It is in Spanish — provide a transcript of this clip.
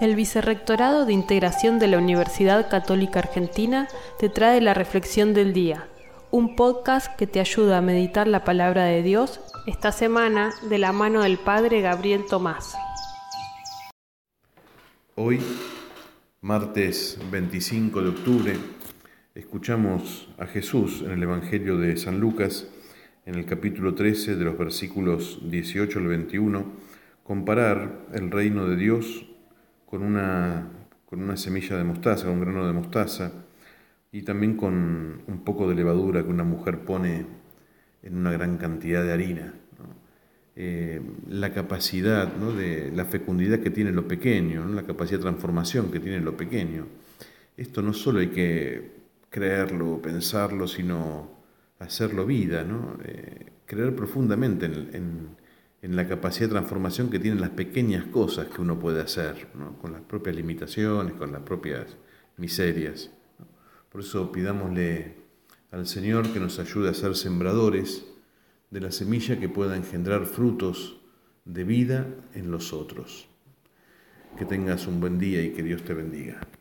El Vicerrectorado de Integración de la Universidad Católica Argentina te trae la Reflexión del Día, un podcast que te ayuda a meditar la palabra de Dios esta semana de la mano del Padre Gabriel Tomás. Hoy, martes 25 de octubre, escuchamos a Jesús en el Evangelio de San Lucas, en el capítulo 13 de los versículos 18 al 21, comparar el reino de Dios con una, con una semilla de mostaza, con un grano de mostaza, y también con un poco de levadura que una mujer pone en una gran cantidad de harina. Eh, la capacidad, de la fecundidad que tiene lo pequeño, la capacidad de transformación que tiene lo pequeño. Esto no solo hay que creerlo, pensarlo, sino hacerlo vida, ¿no? Eh, creer profundamente en en la capacidad de transformación que tienen las pequeñas cosas que uno puede hacer, con las propias limitaciones, con las propias miserias. Por eso pidámosle al Señor que nos ayude a ser sembradores de la semilla que pueda engendrar frutos de vida en los otros. Que tengas un buen día y que Dios te bendiga.